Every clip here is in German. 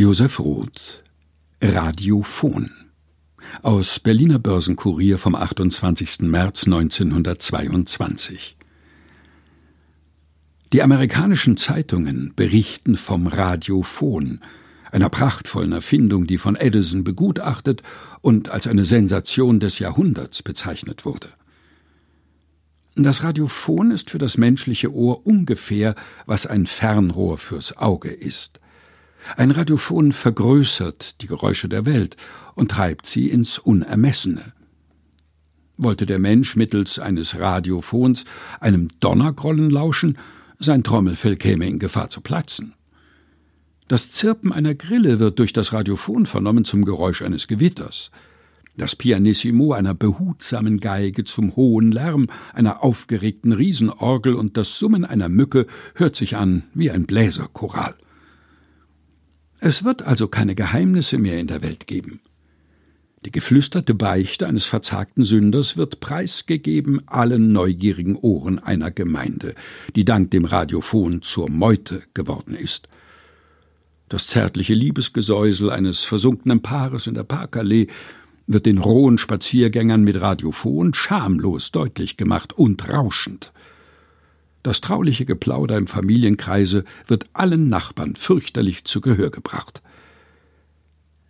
Josef Roth Radiophon aus Berliner Börsenkurier vom 28. März 1922 Die amerikanischen Zeitungen berichten vom Radiophon, einer prachtvollen Erfindung, die von Edison begutachtet und als eine Sensation des Jahrhunderts bezeichnet wurde. Das Radiophon ist für das menschliche Ohr ungefähr, was ein Fernrohr fürs Auge ist. Ein Radiophon vergrößert die Geräusche der Welt und treibt sie ins Unermessene. Wollte der Mensch mittels eines Radiophons einem Donnergrollen lauschen, sein Trommelfell käme in Gefahr zu platzen. Das Zirpen einer Grille wird durch das Radiophon vernommen zum Geräusch eines Gewitters, das Pianissimo einer behutsamen Geige zum hohen Lärm einer aufgeregten Riesenorgel und das Summen einer Mücke hört sich an wie ein Bläserchoral. Es wird also keine Geheimnisse mehr in der Welt geben. Die geflüsterte Beichte eines verzagten Sünders wird preisgegeben allen neugierigen Ohren einer Gemeinde, die dank dem Radiophon zur Meute geworden ist. Das zärtliche Liebesgesäusel eines versunkenen Paares in der Parkallee wird den rohen Spaziergängern mit Radiophon schamlos deutlich gemacht und rauschend. Das trauliche Geplauder im Familienkreise wird allen Nachbarn fürchterlich zu Gehör gebracht.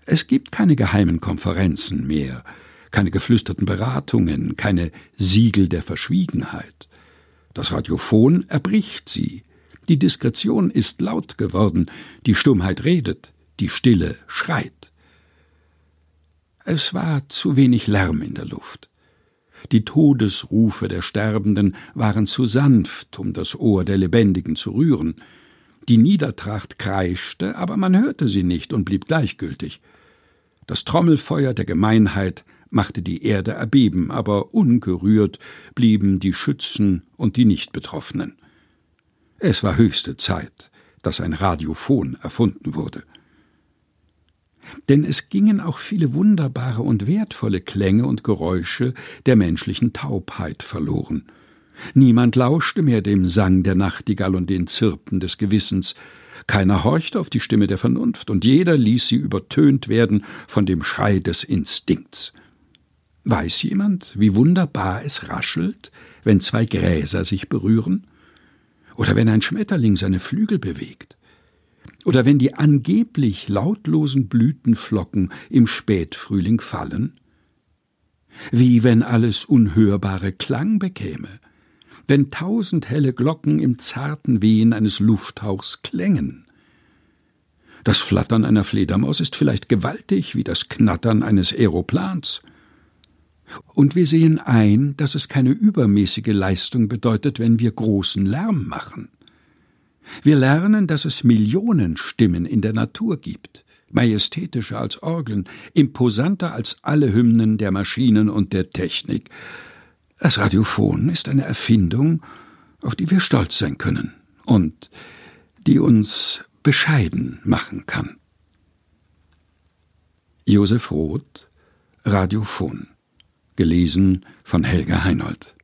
Es gibt keine geheimen Konferenzen mehr, keine geflüsterten Beratungen, keine Siegel der Verschwiegenheit. Das Radiophon erbricht sie. Die Diskretion ist laut geworden, die Stummheit redet, die Stille schreit. Es war zu wenig Lärm in der Luft. Die Todesrufe der Sterbenden waren zu sanft, um das Ohr der Lebendigen zu rühren. Die Niedertracht kreischte, aber man hörte sie nicht und blieb gleichgültig. Das Trommelfeuer der Gemeinheit machte die Erde erbeben, aber ungerührt blieben die Schützen und die Nichtbetroffenen. Es war höchste Zeit, dass ein Radiophon erfunden wurde denn es gingen auch viele wunderbare und wertvolle Klänge und Geräusche der menschlichen Taubheit verloren. Niemand lauschte mehr dem Sang der Nachtigall und den Zirpen des Gewissens, keiner horchte auf die Stimme der Vernunft, und jeder ließ sie übertönt werden von dem Schrei des Instinkts. Weiß jemand, wie wunderbar es raschelt, wenn zwei Gräser sich berühren? Oder wenn ein Schmetterling seine Flügel bewegt? Oder wenn die angeblich lautlosen Blütenflocken im Spätfrühling fallen? Wie wenn alles Unhörbare Klang bekäme, wenn tausend helle Glocken im zarten Wehen eines Lufthauchs klängen. Das Flattern einer Fledermaus ist vielleicht gewaltig wie das Knattern eines Aeroplans. Und wir sehen ein, dass es keine übermäßige Leistung bedeutet, wenn wir großen Lärm machen. Wir lernen, dass es Millionen Stimmen in der Natur gibt, majestätischer als Orgeln, imposanter als alle Hymnen der Maschinen und der Technik. Das Radiophon ist eine Erfindung, auf die wir stolz sein können und die uns bescheiden machen kann. Josef Roth Radiophon gelesen von Helga Heinold